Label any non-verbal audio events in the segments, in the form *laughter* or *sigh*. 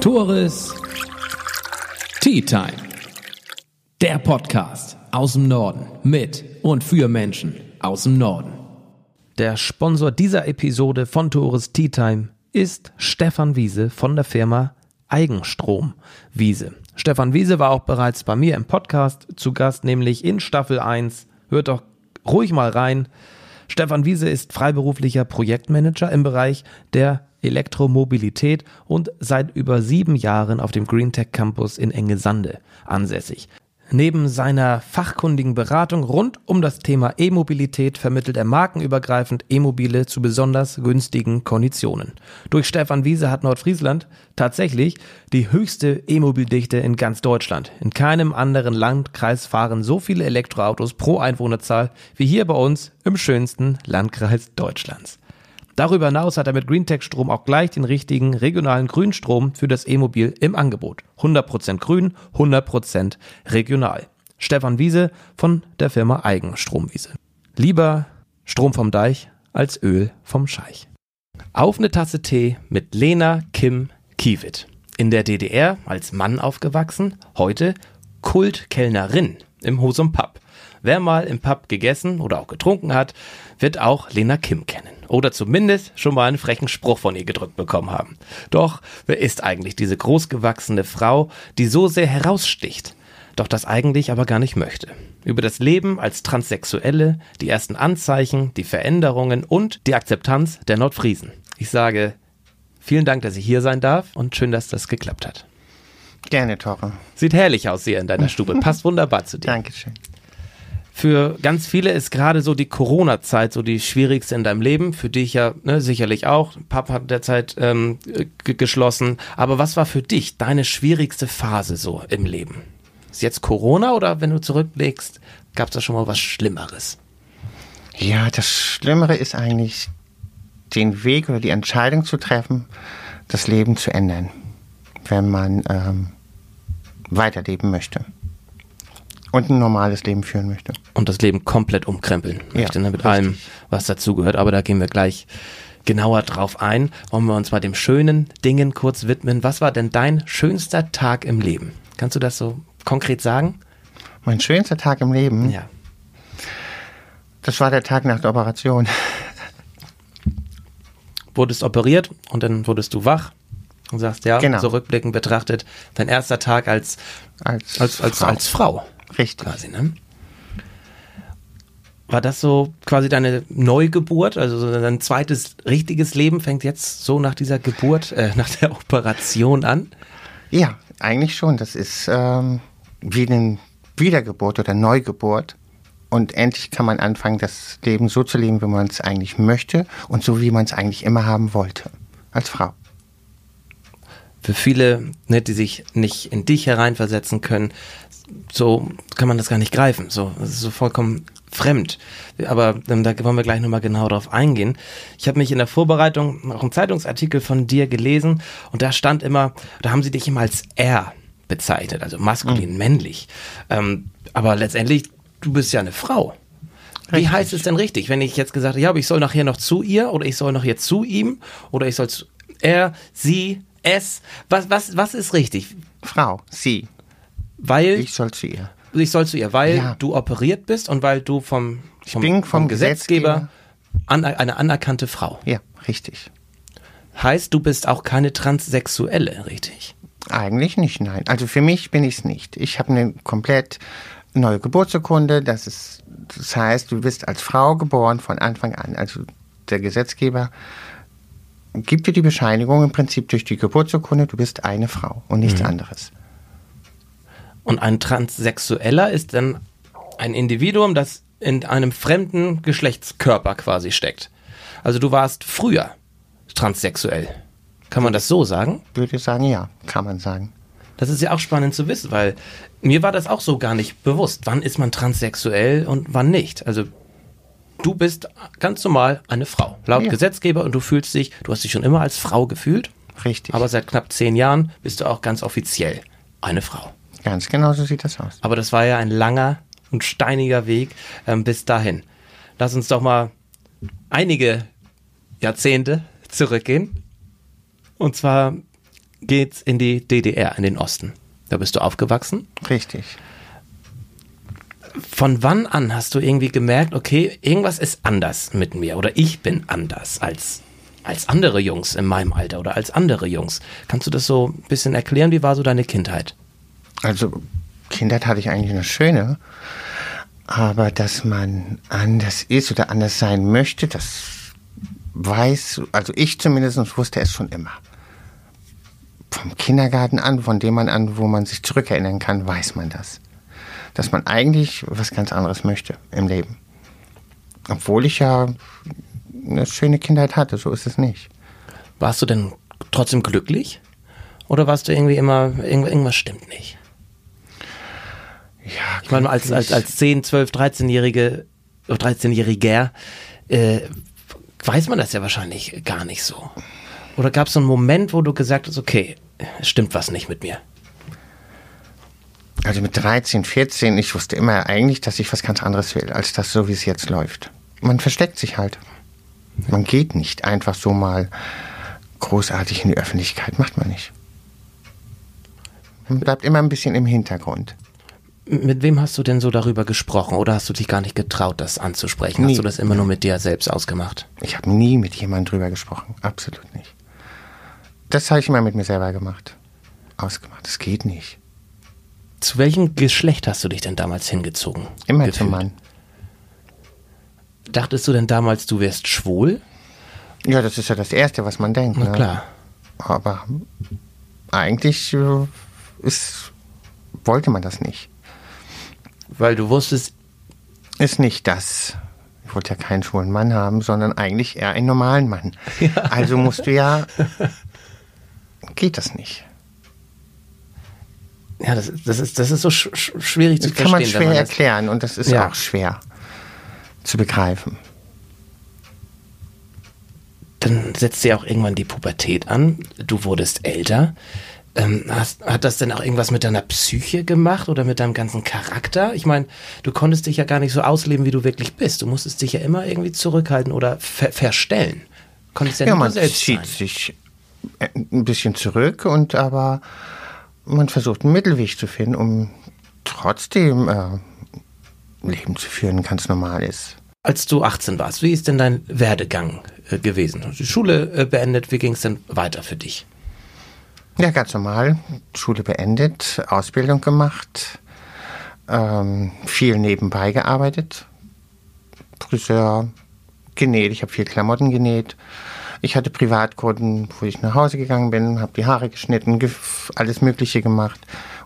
Tores Tea Time. Der Podcast aus dem Norden mit und für Menschen aus dem Norden. Der Sponsor dieser Episode von Tores Tea Time ist Stefan Wiese von der Firma Eigenstrom Wiese. Stefan Wiese war auch bereits bei mir im Podcast zu Gast, nämlich in Staffel 1. Hört doch ruhig mal rein. Stefan Wiese ist freiberuflicher Projektmanager im Bereich der Elektromobilität und seit über sieben Jahren auf dem GreenTech Campus in Engesande ansässig. Neben seiner fachkundigen Beratung rund um das Thema E-Mobilität vermittelt er markenübergreifend E-Mobile zu besonders günstigen Konditionen. Durch Stefan Wiese hat Nordfriesland tatsächlich die höchste E-Mobildichte in ganz Deutschland. In keinem anderen Landkreis fahren so viele Elektroautos pro Einwohnerzahl wie hier bei uns im schönsten Landkreis Deutschlands. Darüber hinaus hat er mit GreenTech Strom auch gleich den richtigen regionalen Grünstrom für das E-Mobil im Angebot. 100% grün, 100% regional. Stefan Wiese von der Firma Eigenstromwiese. Lieber Strom vom Deich als Öl vom Scheich. Auf eine Tasse Tee mit Lena Kim Kiewit. In der DDR als Mann aufgewachsen, heute Kultkellnerin im Husum Pub. Wer mal im Pub gegessen oder auch getrunken hat, wird auch Lena Kim kennen. Oder zumindest schon mal einen frechen Spruch von ihr gedrückt bekommen haben. Doch, wer ist eigentlich diese großgewachsene Frau, die so sehr heraussticht? Doch das eigentlich aber gar nicht möchte. Über das Leben als Transsexuelle, die ersten Anzeichen, die Veränderungen und die Akzeptanz der Nordfriesen. Ich sage vielen Dank, dass ich hier sein darf und schön, dass das geklappt hat. Gerne, Tore. Sieht herrlich aus hier in deiner Stube. Passt wunderbar zu dir. Dankeschön. Für ganz viele ist gerade so die Corona-Zeit so die schwierigste in deinem Leben. Für dich ja ne, sicherlich auch. Pap hat derzeit ähm, geschlossen. Aber was war für dich deine schwierigste Phase so im Leben? Ist jetzt Corona oder wenn du zurückblickst, gab es da schon mal was Schlimmeres? Ja, das Schlimmere ist eigentlich den Weg oder die Entscheidung zu treffen, das Leben zu ändern, wenn man ähm, weiterleben möchte und ein normales Leben führen möchte. Und das Leben komplett umkrempeln möchte, ja, ne, mit richtig. allem, was dazugehört. Aber da gehen wir gleich genauer drauf ein. Wollen wir uns mal dem schönen Dingen kurz widmen. Was war denn dein schönster Tag im Leben? Kannst du das so konkret sagen? Mein schönster Tag im Leben? Ja. Das war der Tag nach der Operation. Wurdest operiert und dann wurdest du wach und sagst, ja, genau. so rückblickend betrachtet, dein erster Tag als, als, als, als, Frau. als Frau. Richtig. Quasi, ne? War das so quasi deine Neugeburt, also so dein zweites richtiges Leben fängt jetzt so nach dieser Geburt, äh, nach der Operation an? Ja, eigentlich schon. Das ist ähm, wie eine Wiedergeburt oder Neugeburt. Und endlich kann man anfangen, das Leben so zu leben, wie man es eigentlich möchte und so, wie man es eigentlich immer haben wollte, als Frau. Für viele, ne, die sich nicht in dich hereinversetzen können, so kann man das gar nicht greifen. So, das ist so vollkommen fremd. Aber ähm, da wollen wir gleich nochmal genau drauf eingehen. Ich habe mich in der Vorbereitung auch einen Zeitungsartikel von dir gelesen und da stand immer, da haben sie dich immer als er bezeichnet, also maskulin, mhm. männlich. Ähm, aber letztendlich, du bist ja eine Frau. Wie richtig. heißt es denn richtig, wenn ich jetzt gesagt habe, ja, aber ich soll nachher noch zu ihr oder ich soll noch jetzt zu ihm oder ich soll zu er, sie, es? Was, was, was ist richtig? Frau, sie. Weil. Ich soll zu ihr. Ich soll zu ihr, weil ja. du operiert bist und weil du vom, vom, vom, vom Gesetzgeber, Gesetzgeber an, eine anerkannte Frau. Ja, richtig. Heißt, du bist auch keine Transsexuelle, richtig? Eigentlich nicht, nein. Also für mich bin ich es nicht. Ich habe eine komplett neue Geburtsurkunde. Das ist, das heißt, du bist als Frau geboren von Anfang an. Also der Gesetzgeber gibt dir die Bescheinigung im Prinzip durch die Geburtsurkunde, du bist eine Frau und nichts mhm. anderes. Und ein Transsexueller ist dann ein Individuum, das in einem fremden Geschlechtskörper quasi steckt. Also du warst früher transsexuell. Kann man das so sagen? Würde ich sagen, ja, kann man sagen. Das ist ja auch spannend zu wissen, weil mir war das auch so gar nicht bewusst. Wann ist man transsexuell und wann nicht? Also du bist ganz normal eine Frau, laut ja. Gesetzgeber, und du fühlst dich, du hast dich schon immer als Frau gefühlt. Richtig. Aber seit knapp zehn Jahren bist du auch ganz offiziell eine Frau. Ganz genau so sieht das aus. Aber das war ja ein langer und steiniger Weg ähm, bis dahin. Lass uns doch mal einige Jahrzehnte zurückgehen. Und zwar geht's in die DDR, in den Osten. Da bist du aufgewachsen. Richtig. Von wann an hast du irgendwie gemerkt, okay, irgendwas ist anders mit mir oder ich bin anders als, als andere Jungs in meinem Alter oder als andere Jungs? Kannst du das so ein bisschen erklären? Wie war so deine Kindheit? Also, Kindheit hatte ich eigentlich eine schöne. Aber dass man anders ist oder anders sein möchte, das weiß, also ich zumindest wusste es schon immer. Vom Kindergarten an, von dem man an, wo man sich zurückerinnern kann, weiß man das. Dass man eigentlich was ganz anderes möchte im Leben. Obwohl ich ja eine schöne Kindheit hatte, so ist es nicht. Warst du denn trotzdem glücklich? Oder warst du irgendwie immer, irgendwas stimmt nicht? Ja, Ich meine, als, als, als 10, 12, 13-Jährige, 13-Jähriger, äh, weiß man das ja wahrscheinlich gar nicht so. Oder gab es so einen Moment, wo du gesagt hast, okay, es stimmt was nicht mit mir? Also mit 13, 14, ich wusste immer eigentlich, dass ich was ganz anderes will, als das so, wie es jetzt läuft. Man versteckt sich halt. Man geht nicht einfach so mal großartig in die Öffentlichkeit, macht man nicht. Man bleibt immer ein bisschen im Hintergrund. Mit wem hast du denn so darüber gesprochen oder hast du dich gar nicht getraut, das anzusprechen? Nie. Hast du das immer nur mit dir selbst ausgemacht? Ich habe nie mit jemandem drüber gesprochen, absolut nicht. Das habe ich immer mit mir selber gemacht. Ausgemacht, das geht nicht. Zu welchem Geschlecht hast du dich denn damals hingezogen? Immer gefühlt? zum Mann. Dachtest du denn damals, du wärst schwul? Ja, das ist ja das Erste, was man denkt. Na ne? klar. Aber eigentlich äh, ist, wollte man das nicht. Weil du wusstest, Ist nicht das. Ich wollte ja keinen schwulen Mann haben, sondern eigentlich eher einen normalen Mann. *laughs* Also musst du ja. Geht das nicht. Ja, das, das, ist, das ist so sch sch schwierig zu Das kann man verstehen. schwer wenn man das, erklären und das ist Ja. auch schwer zu begreifen. dann setzt ja auch irgendwann die Pubertät an. Du wurdest älter. Ähm, hast, hat das denn auch irgendwas mit deiner Psyche gemacht oder mit deinem ganzen Charakter? Ich meine, du konntest dich ja gar nicht so ausleben, wie du wirklich bist. Du musstest dich ja immer irgendwie zurückhalten oder ver verstellen. Konntest ja, Ja, nicht man selbst zieht sein. sich äh, ein bisschen zurück und aber man versucht einen Mittelweg zu finden, um trotzdem äh, Leben zu führen, ganz normal ist. Als du 18 warst, wie ist denn dein Werdegang äh, gewesen? Die Schule äh, beendet, wie ging es denn weiter für dich? Ja, ganz normal. Schule beendet, Ausbildung gemacht, ähm, viel nebenbei gearbeitet. Friseur, genäht, ich habe viel Klamotten genäht. Ich hatte Privatkunden, wo ich nach Hause gegangen bin, habe die Haare geschnitten, alles Mögliche gemacht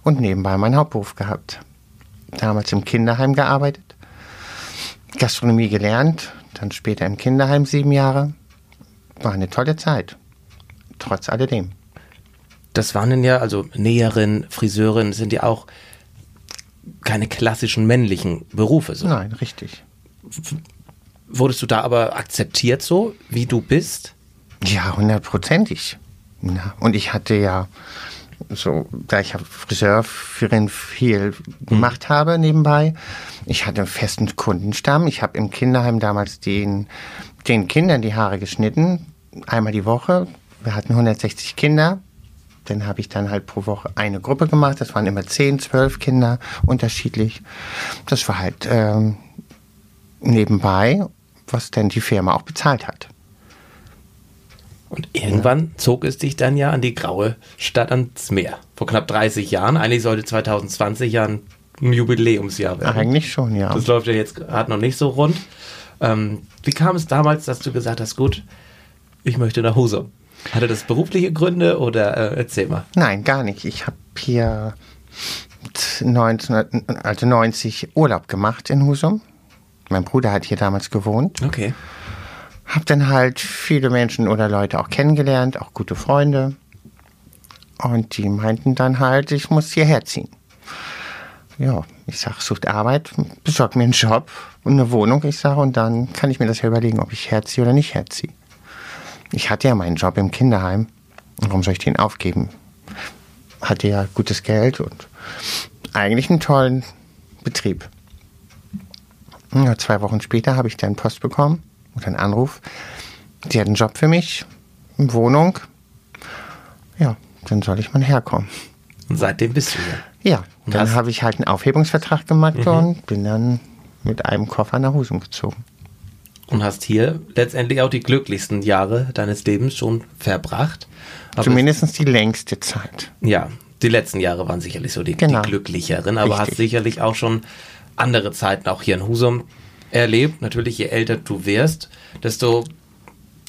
und nebenbei meinen Hauptberuf gehabt. Damals im Kinderheim gearbeitet, Gastronomie gelernt, dann später im Kinderheim sieben Jahre. War eine tolle Zeit, trotz alledem. Das waren denn ja, also Näherin, Friseurin, sind ja auch keine klassischen männlichen Berufe. So. Nein, richtig. Wurdest du da aber akzeptiert so, wie du bist? Ja, hundertprozentig. Ja, und ich hatte ja so, da ich ja Friseurin viel gemacht habe nebenbei, ich hatte einen festen Kundenstamm. Ich habe im Kinderheim damals den, den Kindern die Haare geschnitten, einmal die Woche. Wir hatten 160 Kinder. Dann habe ich dann halt pro Woche eine Gruppe gemacht. Das waren immer 10, 12 Kinder, unterschiedlich. Das war halt ähm, nebenbei, was dann die Firma auch bezahlt hat. Und irgendwann zog es dich dann ja an die graue Stadt ans Meer. Vor knapp 30 Jahren. Eigentlich sollte 2020 ja ein Jubiläumsjahr werden. Eigentlich schon, ja. Das läuft ja jetzt gerade noch nicht so rund. Ähm, wie kam es damals, dass du gesagt hast, gut, ich möchte nach Husum? Hatte das berufliche Gründe oder äh, erzähl mal. Nein, gar nicht. Ich habe hier 19, also 90 Urlaub gemacht in Husum. Mein Bruder hat hier damals gewohnt. Okay. Hab dann halt viele Menschen oder Leute auch kennengelernt, auch gute Freunde. Und die meinten dann halt, ich muss hierher ziehen. Ja, ich sag, sucht Arbeit, besorg mir einen Job und eine Wohnung, ich sage, und dann kann ich mir das ja überlegen, ob ich herziehe oder nicht herziehe. Ich hatte ja meinen Job im Kinderheim. Warum soll ich den aufgeben? Hatte ja gutes Geld und eigentlich einen tollen Betrieb. Ja, zwei Wochen später habe ich dann Post bekommen oder einen Anruf. Die hat einen Job für mich, eine Wohnung. Ja, dann soll ich mal herkommen. Und seitdem bist du hier. Ja, Und dann hast- habe ich halt einen Aufhebungsvertrag gemacht Mhm. und bin dann mit einem Koffer nach Husum gezogen. Und hast hier letztendlich auch die glücklichsten Jahre deines Lebens schon verbracht. Aber Zumindest die längste Zeit. Ja, die letzten Jahre waren sicherlich so die, Genau. die glücklicheren, aber hast Richtig. sicherlich auch schon andere Zeiten auch hier in Husum erlebt. Natürlich, je älter du wirst, desto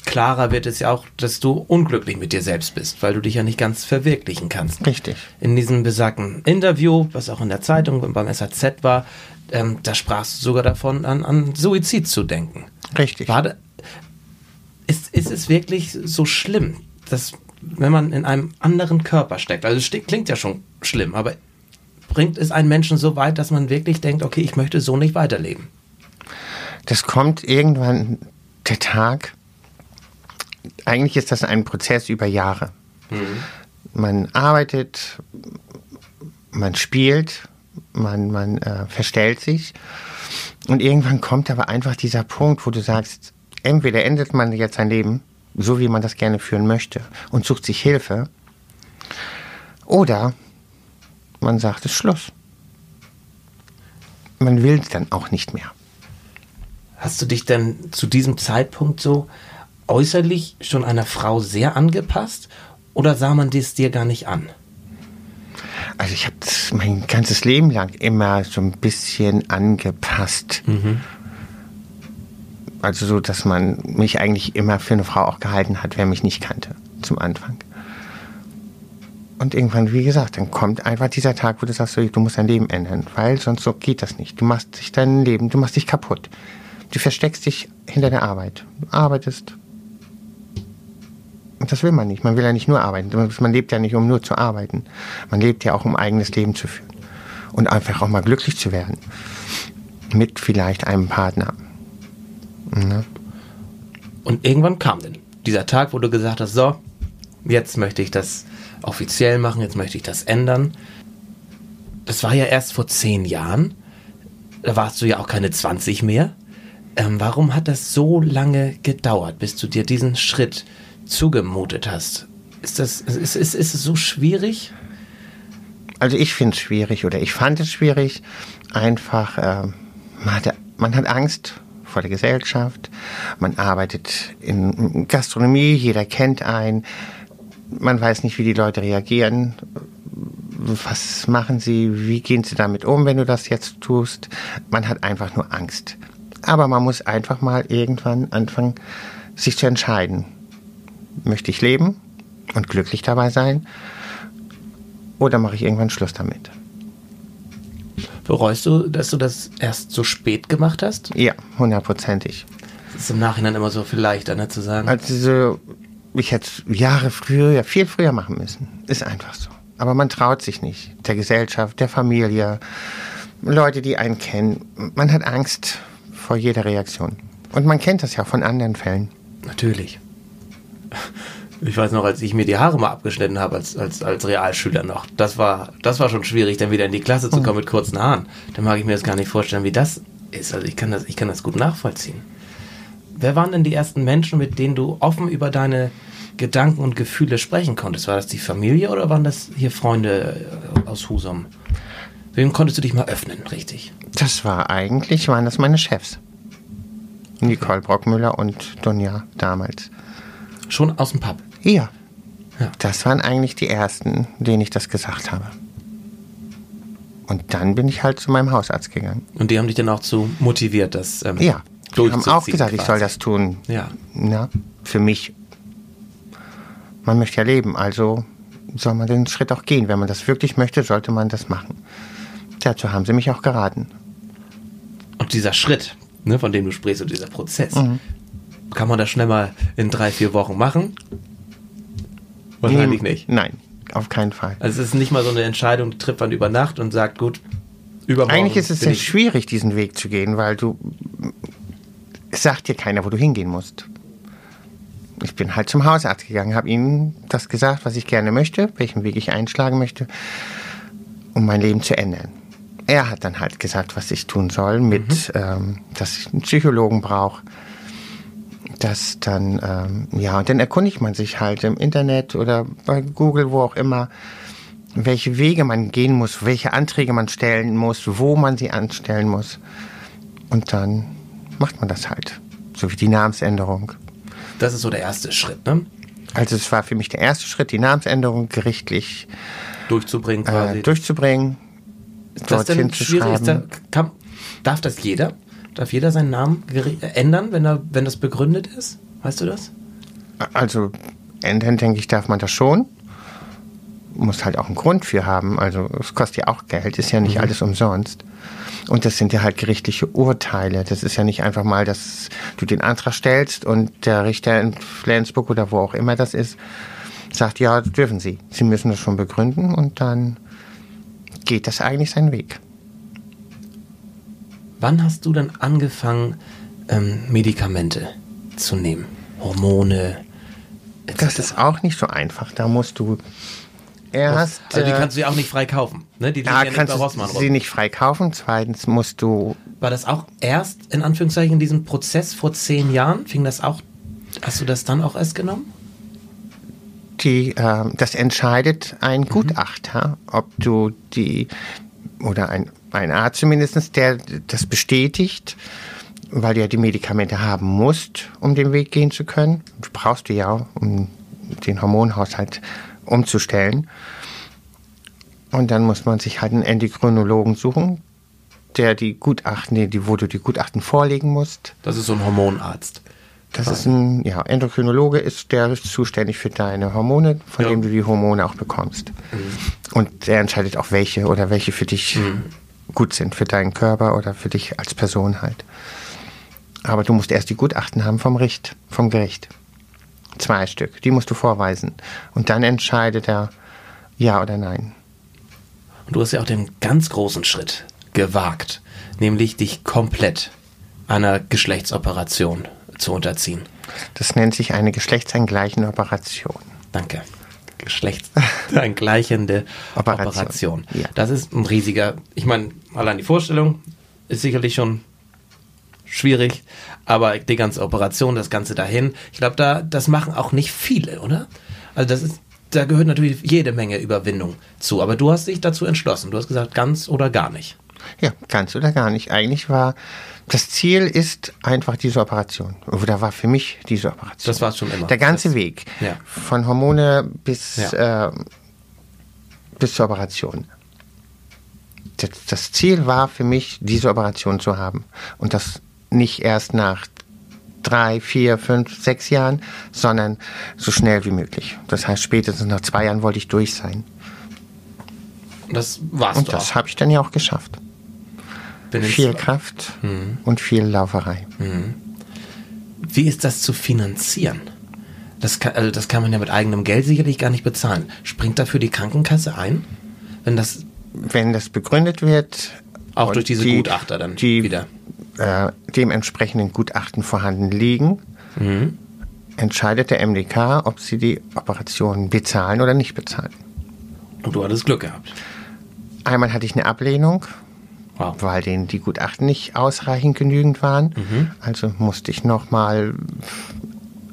klarer wird es ja auch, dass du unglücklich mit dir selbst bist, weil du dich ja nicht ganz verwirklichen kannst. Richtig. In diesem besagten Interview, was auch in der Zeitung beim SAZ war, ähm, da sprachst du sogar davon, an, an Suizid zu denken. Richtig. War ist, ist es wirklich so schlimm, dass wenn man in einem anderen Körper steckt, also es klingt ja schon schlimm, aber bringt es einen Menschen so weit, dass man wirklich denkt, okay, ich möchte so nicht weiterleben? Das kommt irgendwann der Tag. Eigentlich ist das ein Prozess über Jahre. Man arbeitet, man spielt, man, man äh, verstellt sich. Und irgendwann kommt aber einfach dieser Punkt, wo du sagst, entweder endet man jetzt sein Leben, so wie man das gerne führen möchte, und sucht sich Hilfe, oder man sagt, es ist Schluss. Man will es dann auch nicht mehr. Hast du dich denn zu diesem Zeitpunkt so äußerlich schon einer Frau sehr angepasst oder sah man dies dir gar nicht an? Also ich habe mein ganzes Leben lang immer so ein bisschen angepasst. Also so, dass man mich eigentlich immer für eine Frau auch gehalten hat, wer mich nicht kannte zum Anfang. Und irgendwann, wie gesagt, dann kommt einfach dieser Tag, wo du sagst, du musst dein Leben ändern, weil sonst so geht das nicht. Du machst dich dein Leben, du machst dich kaputt. Du versteckst dich hinter der Arbeit. Du arbeitest. Und das will man nicht. Man will ja nicht nur arbeiten. Man lebt ja nicht, um nur zu arbeiten. Man lebt ja auch, um ein eigenes Leben zu führen. Und einfach auch mal glücklich zu werden. Mit vielleicht einem Partner. Ne? Und irgendwann kam denn dieser Tag, wo du gesagt hast, so, jetzt möchte ich das offiziell machen, jetzt möchte ich das ändern. Das war ja erst vor zehn Jahren. Da warst du ja auch keine 20 mehr. Ähm, warum hat das so lange gedauert, bis du dir diesen Schritt zugemutet hast? Ist das, ist, ist, ist es so schwierig? Also ich finde es schwierig oder ich fand es schwierig. Einfach, äh, man, hatte, man hat Angst vor der Gesellschaft. Man arbeitet in Gastronomie, jeder kennt einen. Man weiß nicht, wie die Leute reagieren. Was machen sie? Wie gehen sie damit um, wenn du das jetzt tust? Man hat einfach nur Angst. Aber man muss einfach mal irgendwann anfangen, sich zu entscheiden. Möchte ich leben und glücklich dabei sein? Oder mache ich irgendwann Schluss damit? Bereust du, dass du das erst so spät gemacht hast? Ja, hundertprozentig. Das ist im Nachhinein immer so viel leichter, ne, zu sagen. Also, ich hätte Jahre früher, ja, viel früher machen müssen. Ist einfach so. Aber man traut sich nicht. Der Gesellschaft, der Familie, Leute, die einen kennen. Man hat Angst vor jeder Reaktion. Und man kennt das ja von anderen Fällen. Natürlich. Ich weiß noch, als ich mir die Haare mal abgeschnitten habe als, als, als Realschüler noch. Das war, das war schon schwierig, dann wieder in die Klasse zu kommen mit kurzen Haaren. Da mag ich mir das gar nicht vorstellen, wie das ist. Also ich kann das, ich kann das gut nachvollziehen. Wer waren denn die ersten Menschen, mit denen du offen über deine Gedanken und Gefühle sprechen konntest? War das die Familie oder waren das hier Freunde aus Husum? Wem konntest du dich mal öffnen, richtig? Das war eigentlich, waren das meine Chefs. Nicole Brockmüller und Donja damals. Schon aus dem Pub. Ja. Ja. Das waren eigentlich die ersten, denen ich das gesagt habe. Und dann bin ich halt zu meinem Hausarzt gegangen. Und die haben dich dann auch zu motiviert, das ähm, Ja, die haben auch gesagt, ich soll quasi. das tun. Ja. Na, für mich. Man möchte ja leben, also soll man den Schritt auch gehen. Wenn man das wirklich möchte, sollte man das machen. Dazu haben sie mich auch geraten. Und dieser Schritt, ne, von dem du sprichst, und dieser Prozess, Mhm. kann man das schnell mal in drei, vier Wochen machen? Wahrscheinlich Nee, nicht. Nein, auf keinen Fall. Also es ist nicht mal so eine Entscheidung, die trifft man über Nacht und sagt, gut, übermorgen Eigentlich ist es sehr schwierig, diesen Weg zu gehen, weil du. Es sagt dir keiner, wo du hingehen musst. Ich bin halt zum Hausarzt gegangen, habe ihm das gesagt, was ich gerne möchte, welchen Weg ich einschlagen möchte, um mein Leben zu ändern. Er hat dann halt gesagt, was ich tun soll, mit, ähm, dass ich einen Psychologen brauche, das dann, ähm, ja, und dann erkundigt man sich halt im Internet oder bei Google, wo auch immer, welche Wege man gehen muss, welche Anträge man stellen muss, wo man sie anstellen muss. Und dann macht man das halt. So wie die Namensänderung. Das ist so der erste Schritt, ne? Also es war für mich der erste Schritt, die Namensänderung gerichtlich Durchzubringen quasi. äh, durchzubringen, ist das denn schwierig? Ist da, schreiben. kann, darf das jeder? Darf jeder seinen Namen ändern, wenn, er, wenn das begründet ist? Weißt du das? Also ändern, denke ich, darf man das schon. Muss halt auch einen Grund für haben. Also es kostet ja auch Geld, ist ja nicht alles umsonst. Und das sind ja halt gerichtliche Urteile. Das ist ja nicht einfach mal, dass du den Antrag stellst und der Richter in Flensburg oder wo auch immer das ist, sagt, ja, dürfen Sie. Sie müssen das schon begründen und dann geht das eigentlich seinen Weg. Wann hast du denn angefangen, ähm, Medikamente zu nehmen? Hormone? etc.? Das ist auch nicht so einfach. Da musst du erst. also die äh, kannst du ja auch nicht frei kaufen. Ne? Die liegen Ja, ja nicht kannst bei du sie nicht frei kaufen. Zweitens musst du, War das auch erst, in Anführungszeichen, in diesem Prozess vor zehn Jahren? Fing das auch, hast du das dann auch erst genommen? Die, äh, das entscheidet ein Gutachter, ob du die, oder ein, ein Arzt zumindest, der das bestätigt, weil du ja die Medikamente haben musst, um den Weg gehen zu können. Brauchst du ja, um den Hormonhaushalt umzustellen. Und dann muss man sich halt einen Endokrinologen suchen, der die Gutachten, die, die- wo du die Gutachten vorlegen musst. Das ist so ein Hormonarzt. Das ist ein ja, Endokrinologe, ist der ist zuständig für deine Hormone, von Ja. dem du die Hormone auch bekommst. Und der entscheidet auch welche oder welche für dich gut sind, für deinen Körper oder für dich als Person halt. Aber du musst erst die Gutachten haben vom Richt, vom Gericht. Zwei Stück, die musst du vorweisen. Und dann entscheidet er ja oder nein. Und du hast ja auch den ganz großen Schritt gewagt, nämlich dich komplett einer Geschlechtsoperation zu unterziehen. Das nennt sich eine geschlechtsangleichende Operation. Danke. Geschlechtsangleichende *laughs* Operation. Operation. Ja. Das ist ein riesiger, ich meine, allein die Vorstellung ist sicherlich schon schwierig, aber die ganze Operation, das Ganze dahin, ich glaube, da, das machen auch nicht viele, oder? Also das ist, da gehört natürlich jede Menge Überwindung zu, aber du hast dich dazu entschlossen. Du hast gesagt, ganz oder gar nicht. Ja, ganz oder gar nicht. Eigentlich war das Ziel ist einfach diese Operation. Oder war für mich diese Operation. Das war es schon immer. Der ganze Das- Weg. ja. Von Hormone bis, Ja. äh, bis zur Operation. Das, das Ziel war für mich, diese Operation zu haben. Und das nicht erst nach drei, vier, fünf, sechs Jahren, sondern so schnell wie möglich. Das heißt, spätestens nach zwei Jahren wollte ich durch sein. Das warst Und das habe ich dann ja auch geschafft. Binnen Viel Kraft Mhm. und viel Lauferei. Wie ist das zu finanzieren? Das kann, also das kann man ja mit eigenem Geld sicherlich gar nicht bezahlen. Springt dafür die Krankenkasse ein? Wenn das Wenn das begründet wird, auch durch diese die- Gutachter dann die wieder. äh, dementsprechenden Gutachten vorhanden liegen, Mhm. entscheidet der MDK, ob sie die Operation bezahlen oder nicht bezahlen. Und du hattest Glück gehabt. Einmal hatte ich eine Ablehnung, Wow. weil denen die Gutachten nicht ausreichend genügend waren. Mhm. Also musste ich nochmal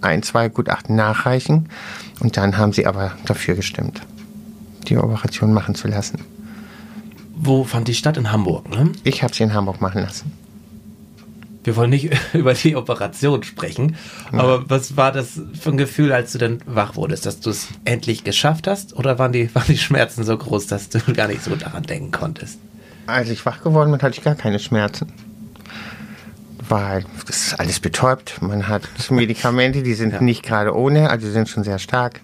ein, zwei Gutachten nachreichen. Und dann haben sie aber dafür gestimmt, die Operation machen zu lassen. Wo fand die statt? In Hamburg, ne? Ich habe sie in Hamburg machen lassen. Wir wollen nicht *laughs* über die Operation sprechen, aber was war das für ein Gefühl, als du dann wach wurdest, dass du es endlich geschafft hast? Oder waren die, *laughs* waren die Schmerzen so groß, dass du gar nicht so daran denken konntest? Als ich wach geworden bin, hatte ich gar keine Schmerzen. Weil das ist alles betäubt. Man hat *laughs* Medikamente, die sind Ja. nicht gerade ohne, also die sind schon sehr stark.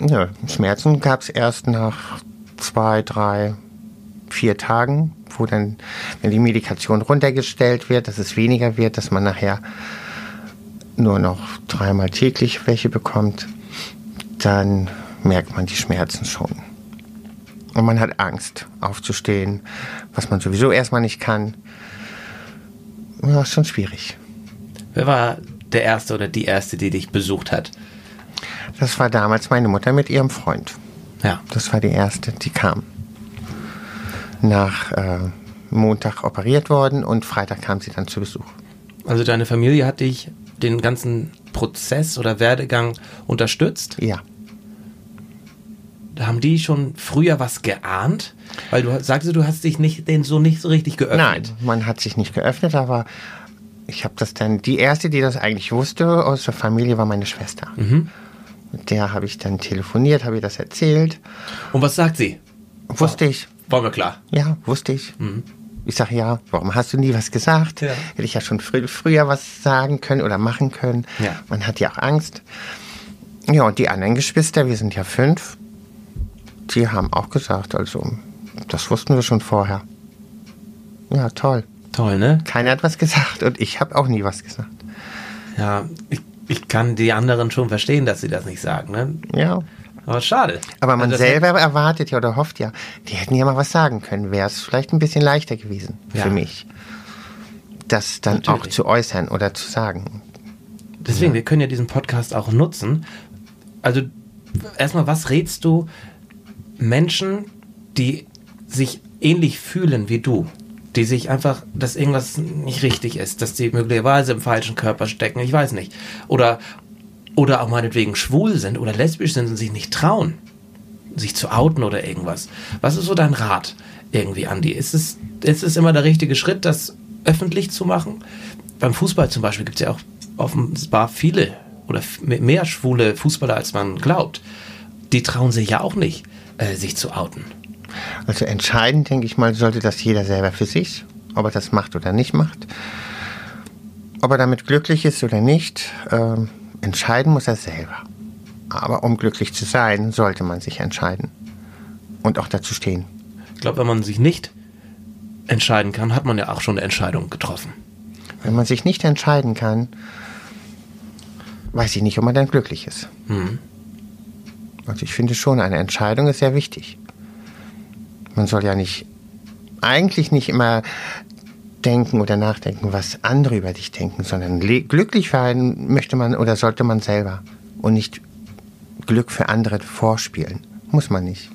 Ja, Schmerzen gab es erst nach zwei, drei, vier Tagen, wo dann, wenn die Medikation runtergestellt wird, dass es weniger wird, dass man nachher nur noch dreimal täglich welche bekommt, dann merkt man die Schmerzen schon. Und man hat Angst, aufzustehen, was man sowieso erstmal nicht kann. Ja, ist schon schwierig. Wer war der Erste oder die Erste, die dich besucht hat? Das war damals meine Mutter mit ihrem Freund. Ja. Das war die erste, die kam. Nach äh, Montag operiert worden und Freitag kam sie dann zu Besuch. Also deine Familie hat dich den ganzen Prozess oder Werdegang unterstützt? Ja. Haben die schon früher was geahnt? Weil du sagst, du hast dich nicht, den so nicht so richtig geöffnet. Nein, man hat sich nicht geöffnet, aber ich habe das dann, die erste, die das eigentlich wusste aus der Familie, war meine Schwester. Mit der habe ich dann telefoniert, habe ihr das erzählt. Und was sagt sie? Wusste ich. War mir klar. Ja, wusste ich. Ich sage, ja, warum hast du nie was gesagt? Ja. Hätte ich ja schon frü früher was sagen können oder machen können. Ja. Man hat ja auch Angst. Ja, und die anderen Geschwister, wir sind ja fünf, die haben auch gesagt, also das wussten wir schon vorher. Ja, toll. Toll, ne? Keiner hat was gesagt und ich habe auch nie was gesagt. Ja, ich, ich kann die anderen schon verstehen, dass sie das nicht sagen, ne? Ja. Aber schade. Aber man Also selber erwartet ja oder hofft ja, die hätten ja mal was sagen können. Wäre es vielleicht ein bisschen leichter gewesen Ja. für mich, das dann Natürlich. auch zu äußern oder zu sagen. Deswegen, wir können ja diesen Podcast auch nutzen. Also, erstmal, was rätst du Menschen, die sich ähnlich fühlen wie du? Die sich einfach, dass irgendwas nicht richtig ist, dass die möglicherweise im falschen Körper stecken, ich weiß nicht. Oder, oder auch meinetwegen schwul sind oder lesbisch sind und sich nicht trauen, sich zu outen oder irgendwas. Was ist so dein Rat irgendwie, Andi? Ist es, ist es immer der richtige Schritt, das öffentlich zu machen? Beim Fußball zum Beispiel gibt es ja auch offenbar viele oder mehr schwule Fußballer, als man glaubt. Die trauen sich ja auch nicht, äh, sich zu outen. Also entscheidend, denke ich mal, sollte das jeder selber für sich, ob er das macht oder nicht macht. Ob er damit glücklich ist oder nicht, ähm, entscheiden muss er selber. Aber um glücklich zu sein, sollte man sich entscheiden. Und auch dazu stehen. Ich glaube, wenn man sich nicht entscheiden kann, hat man ja auch schon eine Entscheidung getroffen. Wenn man sich nicht entscheiden kann, weiß ich nicht, ob man dann glücklich ist. Also ich finde schon, eine Entscheidung ist sehr wichtig. Man soll ja nicht, eigentlich nicht immer denken oder nachdenken, was andere über dich denken, sondern glücklich werden möchte man oder sollte man selber und nicht Glück für andere vorspielen. Muss man nicht.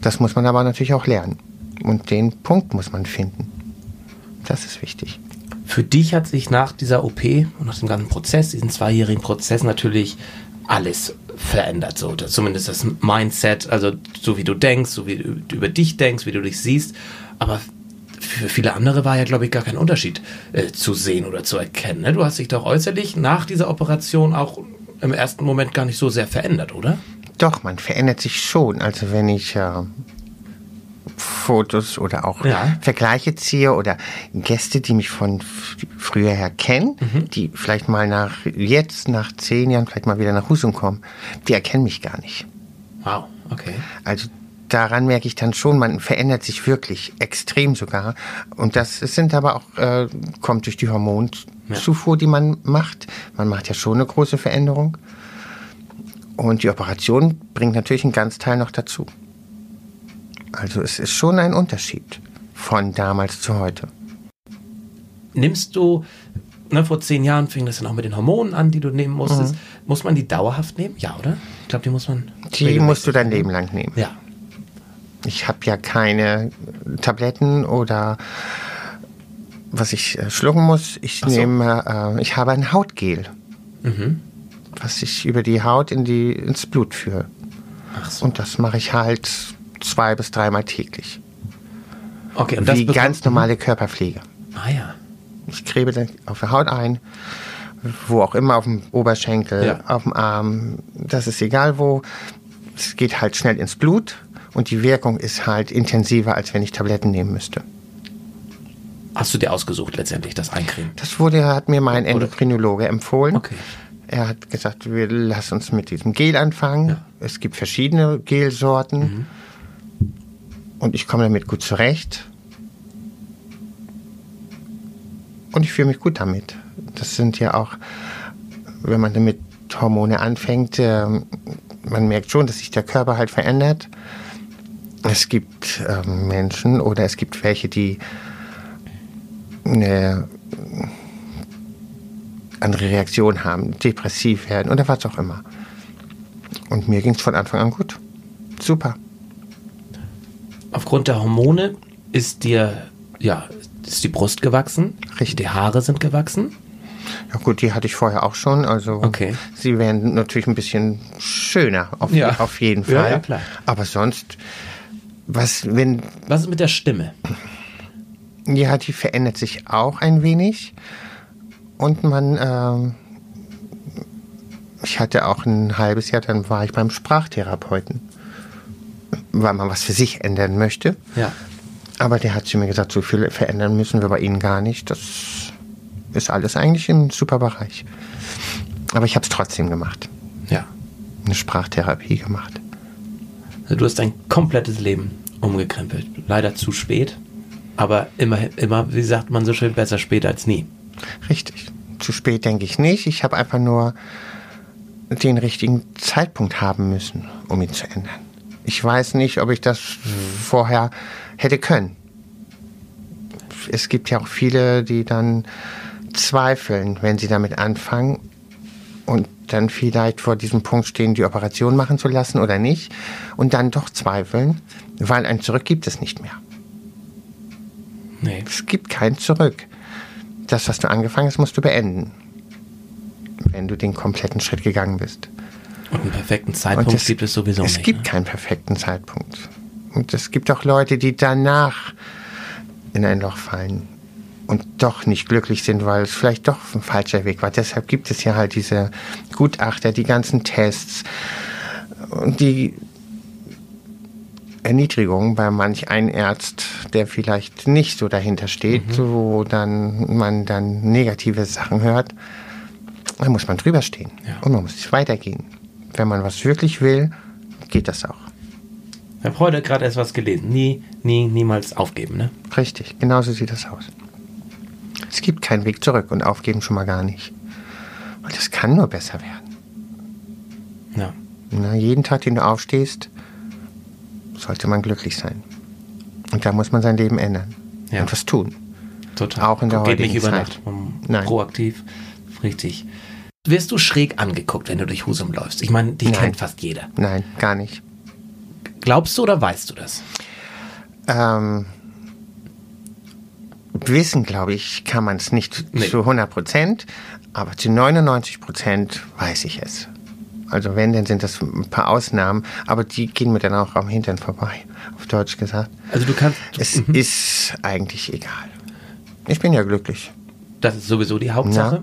Das muss man aber natürlich auch lernen. Und den Punkt muss man finden. Das ist wichtig. Für dich hat sich nach dieser OP und nach dem ganzen Prozess, diesen zweijährigen Prozess natürlich alles verändert. So, das, zumindest das Mindset, also so wie du denkst, so wie du über dich denkst, wie du dich siehst. Aber für viele andere war ja, glaube ich, gar kein Unterschied äh, zu sehen oder zu erkennen. Ne? Du hast dich doch äußerlich nach dieser Operation auch im ersten Moment gar nicht so sehr verändert, oder? Doch, man verändert sich schon. Also wenn ich äh, Fotos oder auch Ja. Vergleiche ziehe oder Gäste, die mich von früher her kennen, die vielleicht mal nach jetzt, nach zehn Jahren, vielleicht mal wieder nach Husum kommen, die erkennen mich gar nicht. Wow, okay. Also daran merke ich dann schon, man verändert sich wirklich extrem sogar. Und das sind aber auch, äh, kommt durch die Hormonzufuhr, die man macht. Man macht ja schon eine große Veränderung. Und die Operation bringt natürlich einen Ganzteil noch dazu. Also es ist schon ein Unterschied von damals zu heute. Nimmst du, ne, vor zehn Jahren fing das dann auch mit den Hormonen an, die du nehmen musstest. Muss man die dauerhaft nehmen? Ja, oder? Ich glaube, die muss man. Die musst du dein Leben lang nehmen. Ja. Ich habe ja keine Tabletten oder was ich äh, schlucken muss. Ich so. nehme, äh, ich habe ein Hautgel, Mhm. was ich über die Haut in die, ins Blut führe. Ach so. Und das mache ich halt zwei bis dreimal täglich. Okay, und das Wie ganz normale Körperpflege. Ah ja. Ich klebe dann auf der Haut ein, wo auch immer, auf dem Oberschenkel, Ja. auf dem Arm, das ist egal wo. Es geht halt schnell ins Blut und die Wirkung ist halt intensiver, als wenn ich Tabletten nehmen müsste. Hast du dir ausgesucht letztendlich, das Eincremen? Das wurde, hat mir mein Endokrinologe empfohlen. Okay. Er hat gesagt, wir lass uns mit diesem Gel anfangen. Es gibt verschiedene Gelsorten. Und ich komme damit gut zurecht. Und ich fühle mich gut damit. Das sind ja auch, wenn man damit Hormone anfängt, ähm, man merkt schon, dass sich der Körper halt verändert. Es gibt ähm, Menschen oder es gibt welche, die eine andere Reaktion haben, depressiv werden oder was auch immer. Und mir ging es von Anfang an gut. Super. Aufgrund der Hormone ist dir, ja, ist die Brust gewachsen. Richtig. Die Haare sind gewachsen. Ja gut, die hatte ich vorher auch schon. Also Okay. sie werden natürlich ein bisschen schöner, auf, Ja. auf jeden Fall. Ja, ja, klar. Aber sonst, was, wenn, Was ist mit der Stimme? ja, die verändert sich auch ein wenig. Und man, ähm, ich hatte auch ein halbes Jahr, dann war ich beim Sprachtherapeuten, weil man was für sich ändern möchte. Ja. Aber der hat zu mir gesagt, so viel verändern müssen wir bei Ihnen gar nicht. Das ist alles eigentlich im super Bereich. Aber ich habe es trotzdem gemacht. Ja. Eine Sprachtherapie gemacht. Also du hast dein komplettes Leben umgekrempelt. Leider zu spät. Aber immer, immer, wie sagt man so schön, besser spät als nie. Richtig. Zu spät denke ich nicht. Ich habe einfach nur den richtigen Zeitpunkt haben müssen, um ihn zu ändern. Ich weiß nicht, ob ich das vorher hätte können. Es gibt ja auch viele, die dann zweifeln, wenn sie damit anfangen und dann vielleicht vor diesem Punkt stehen, die Operation machen zu lassen oder nicht und dann doch zweifeln, weil ein Zurück gibt es nicht mehr. Nee. Es gibt kein Zurück. Das, was du angefangen hast, musst du beenden. Wenn du den kompletten Schritt gegangen bist. Und einen perfekten Zeitpunkt es, gibt es sowieso es nicht. gibt ne? keinen perfekten Zeitpunkt. Und es gibt auch Leute, die danach in ein Loch fallen und doch nicht glücklich sind, weil es vielleicht doch ein falscher Weg war. Deshalb gibt es ja halt diese Gutachter, die ganzen Tests und die Erniedrigung bei manch ein Arzt, der vielleicht nicht so dahinter steht, Mhm. wo dann man dann negative Sachen hört. Da muss man drüber stehen Ja. und man muss weitergehen. Wenn man was wirklich will, geht das auch. Ich habe heute gerade erst was gelesen. Nie, nie, niemals aufgeben, ne? Richtig, genauso sieht das aus. Es gibt keinen Weg zurück und aufgeben schon mal gar nicht. Und das kann nur besser werden. Ja. Na, jeden Tag, den du aufstehst, sollte man glücklich sein. Und da muss man sein Leben ändern. Ja. Und was tun. Total. Auch in der Geht nicht heutigen über Zeit. Nacht. Man- Nein. Proaktiv. Richtig. Wirst du schräg angeguckt, wenn du durch Husum läufst? Ich meine, dich Nein. kennt fast jeder. Nein, gar nicht. Glaubst du oder weißt du das? Ähm, wissen, glaube ich, kann man es nicht Nee. zu 100 Prozent, aber zu 99 Prozent weiß ich es. Also wenn, dann sind das ein paar Ausnahmen, aber die gehen mir dann auch am Hintern vorbei, auf Deutsch gesagt. Also du kannst. Es ist eigentlich egal. Ich bin ja glücklich. Das ist sowieso die Hauptsache. Ja.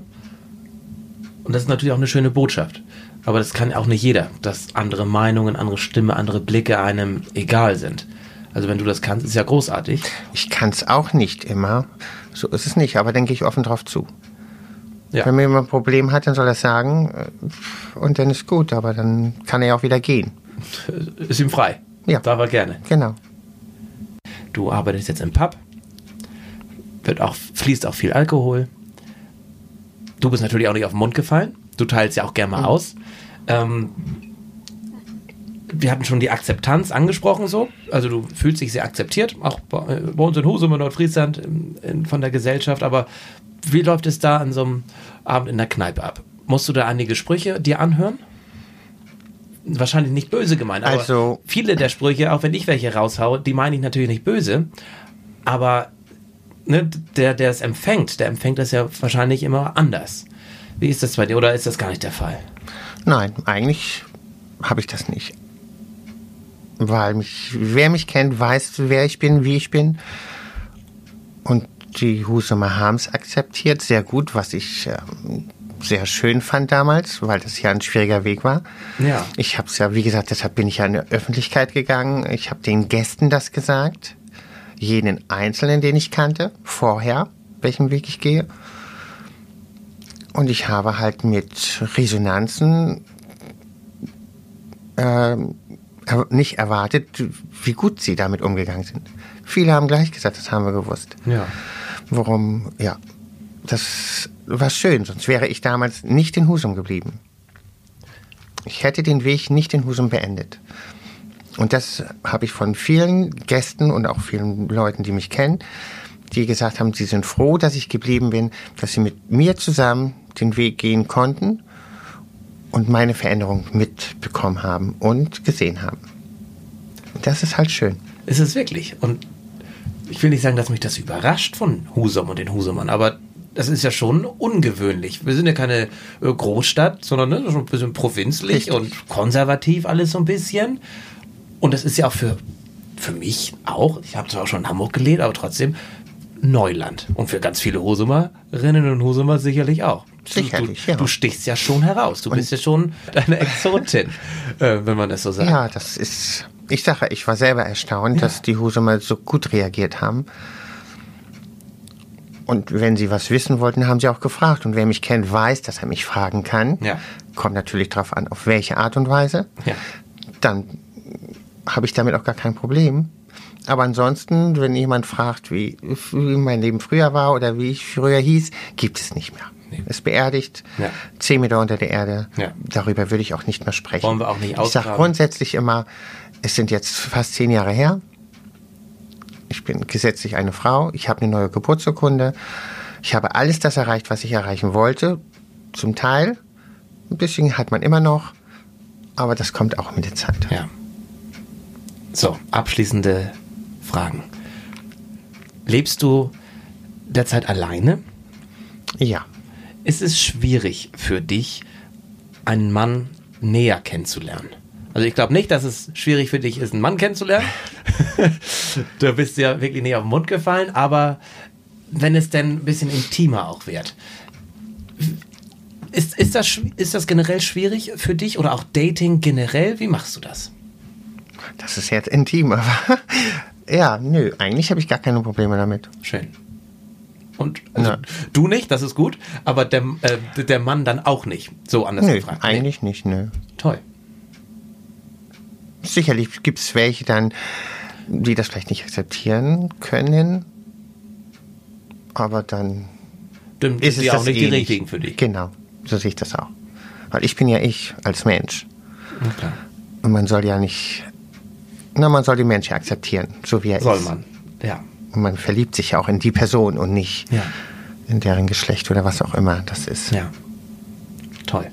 Und das ist natürlich auch eine schöne Botschaft. Aber das kann auch nicht jeder, dass andere Meinungen, andere Stimme, andere Blicke einem egal sind. Also wenn du das kannst, ist ja großartig. Ich kann es auch nicht immer. So ist es nicht, aber dann gehe ich offen drauf zu. Ja. Wenn mir jemand ein Problem hat, dann soll er es sagen äh, und dann ist gut, aber dann kann er ja auch wieder gehen. Ist ihm frei. Ja. Darf er gerne. Genau. Du arbeitest jetzt im Pub. Wird auch, fließt auch viel Alkohol. Du bist natürlich auch nicht auf den Mund gefallen. Du teilst ja auch gerne mal aus. Ähm, wir hatten schon die Akzeptanz angesprochen so. Also du fühlst dich sehr akzeptiert, auch bei, äh, bei uns in Husum in Nordfriesland in, in, von der Gesellschaft. Aber wie läuft es da an so einem Abend in der Kneipe ab? Musst du da einige Sprüche dir anhören? Wahrscheinlich nicht böse gemeint, aber Also- viele der Sprüche, auch wenn ich welche raushaue, die meine ich natürlich nicht böse. Aber ne, der, der es empfängt, der empfängt das ja wahrscheinlich immer anders. Wie ist das bei dir oder ist das gar nicht der Fall? Nein, eigentlich habe ich das nicht. Weil mich, wer mich kennt, weiß, wer ich bin, wie ich bin. Und die Husumer haben es akzeptiert, sehr gut, was ich ähm, sehr schön fand damals, weil das ja ein schwieriger Weg war. Ja. Ich habe es ja, wie gesagt, deshalb bin ich ja in die Öffentlichkeit gegangen. Ich habe den Gästen das gesagt. Jeden Einzelnen, den ich kannte, vorher, welchen Weg ich gehe. Und ich habe halt mit Resonanzen er- nicht erwartet, wie gut sie damit umgegangen sind. Viele haben gleich gesagt, das haben wir gewusst. Ja. Warum, ja, das war schön, sonst wäre ich damals nicht in Husum geblieben. Ich hätte den Weg nicht in Husum beendet. Und das habe ich von vielen Gästen und auch vielen Leuten, die mich kennen, die gesagt haben, sie sind froh, dass ich geblieben bin, dass sie mit mir zusammen den Weg gehen konnten und meine Veränderung mitbekommen haben und gesehen haben. Das ist halt schön. Ist es wirklich. Und ich will nicht sagen, dass mich das überrascht von Husum und den Husumern, aber das ist ja schon ungewöhnlich. Wir sind ja keine äh, Großstadt, sondern ne, schon ein bisschen provinzlich Richtig. und konservativ alles so ein bisschen. Und das ist ja auch für, für mich auch, ich habe zwar auch schon in Hamburg gelebt, aber trotzdem Neuland. Und für ganz viele Husumerinnen und Husumer sicherlich auch. Sicherlich, du, ja. Du stichst ja schon heraus. Du bist ja schon eine Exotin, *laughs* äh, wenn man das so sagt. Ja, das ist. Ich sage, ich war selber erstaunt, dass die Husumer so gut reagiert haben. Und wenn sie was wissen wollten, haben sie auch gefragt. Und wer mich kennt, weiß, dass er mich fragen kann. Ja. Kommt natürlich darauf an, auf welche Art und Weise. Ja. Dann habe ich damit auch gar kein Problem. Aber ansonsten, wenn jemand fragt, wie, wie mein Leben früher war oder wie ich früher hieß, gibt es nicht mehr. Ist beerdigt, Ja. zehn Meter unter der Erde. Ja. Darüber würde ich auch nicht mehr sprechen. Wollen wir auch nicht Ich sage ausgraben. grundsätzlich immer, es sind jetzt fast zehn Jahre her. Ich bin gesetzlich eine Frau. Ich habe eine neue Geburtsurkunde. Ich habe alles das erreicht, was ich erreichen wollte. Zum Teil. Ein bisschen hat man immer noch. Aber das kommt auch mit der Zeit. Ja. So, abschließende Fragen. Lebst du derzeit alleine? Ja. Ist es schwierig für dich, einen Mann näher kennenzulernen? Also ich glaube nicht, dass es schwierig für dich ist, einen Mann kennenzulernen. *laughs* du bist ja wirklich nicht auf den Mund gefallen, aber wenn es denn ein bisschen intimer auch wird. Ist, ist, das, ist das generell schwierig für dich oder auch Dating generell? Wie machst du das? Das ist jetzt intim, aber *laughs* ja, nö, eigentlich habe ich gar keine Probleme damit. Schön. Und also, du nicht, das ist gut, aber der, äh, der Mann dann auch nicht. So anders Nö, gefragt. Nee. eigentlich nicht, nö. Toll. Sicherlich gibt es welche dann, die das vielleicht nicht akzeptieren können. Aber dann Dann ist sind es auch nicht eh die richtigen für dich. Genau, so sehe ich das auch. Weil ich bin ja ich als Mensch. Klar. Und man soll ja nicht. Na, man soll den Menschen akzeptieren, so wie er Soll ist. man. Ja. Und man verliebt sich ja auch in die Person und nicht Ja. in deren Geschlecht oder was auch immer das ist. Ja. Toll.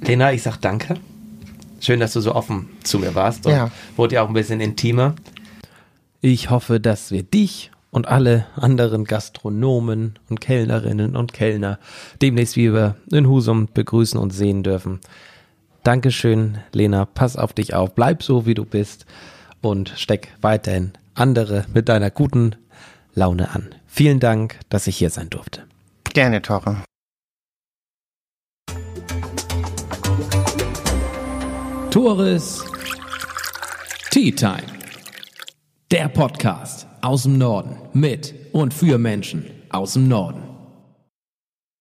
Lena, ich sag danke. Schön, dass du so offen zu mir warst. Und Ja. Wurde ja auch ein bisschen intimer. Ich hoffe, dass wir dich und alle anderen Gastronomen und Kellnerinnen und Kellner demnächst wieder in Husum begrüßen und sehen dürfen. Dankeschön, Lena. Pass auf dich auf. Bleib so, wie du bist und steck weiterhin andere mit deiner guten Laune an. Vielen Dank, dass ich hier sein durfte. Gerne, Tore. Tores Tea Time. Der Podcast aus dem Norden mit und für Menschen aus dem Norden.